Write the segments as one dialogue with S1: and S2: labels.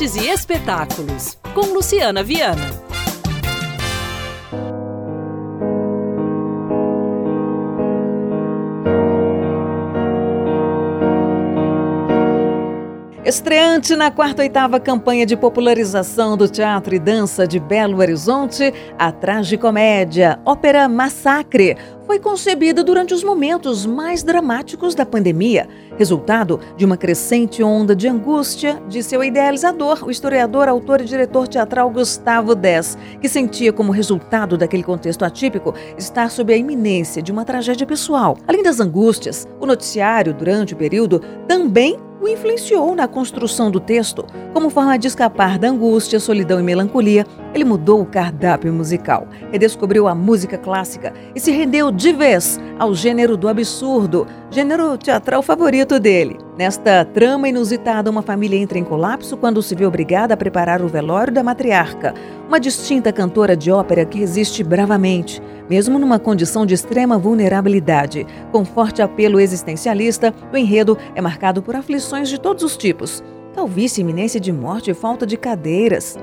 S1: Artes e Espetáculos, com Luciana Viana.
S2: Estreante na quarta oitava campanha de popularização do teatro e dança de Belo Horizonte, a tragicomédia Ópera Massacre foi concebida durante os momentos mais dramáticos da pandemia, resultado de uma crescente onda de angústia de seu idealizador, o historiador, autor e diretor teatral Gustavo Dess, que sentia como resultado daquele contexto atípico estar sob a iminência de uma tragédia pessoal. Além das angústias, o noticiário, durante o período, também o influenciou na construção do texto. Como forma de escapar da angústia, solidão e melancolia, ele mudou o cardápio musical, redescobriu a música clássica e se rendeu de vez ao gênero do absurdo, gênero teatral favorito dele. Nesta trama inusitada, uma família entra em colapso quando se vê obrigada a preparar o velório da matriarca, uma distinta cantora de ópera que resiste bravamente, mesmo numa condição de extrema vulnerabilidade. Com forte apelo existencialista, o enredo é marcado por aflições de todos os tipos: calvície, iminência de morte e falta de cadeiras.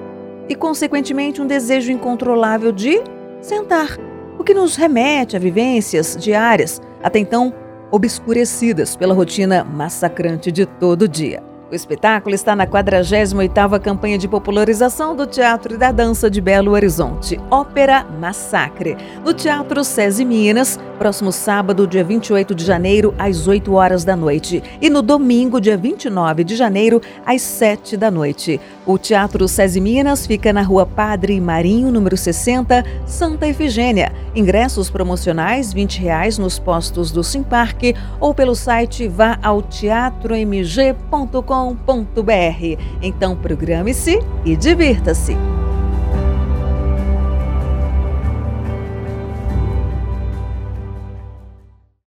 S2: E, consequentemente, um desejo incontrolável de sentar, o que nos remete a vivências diárias, até então obscurecidas pela rotina massacrante de todo dia. O espetáculo está na 48ª campanha de popularização do teatro e da dança de Belo Horizonte, Ópera Massacre, no Teatro SESI Minas, próximo sábado, dia 28 de janeiro, às 8 horas da noite, e no domingo, dia 29 de janeiro, às 7 da noite. O Teatro SESI Minas fica na Rua Padre Marinho, número 60, Santa Efigênia. Ingressos promocionais 20 reais nos postos do Simparque ou pelo site vá ao teatromg.com então programe-se e divirta-se.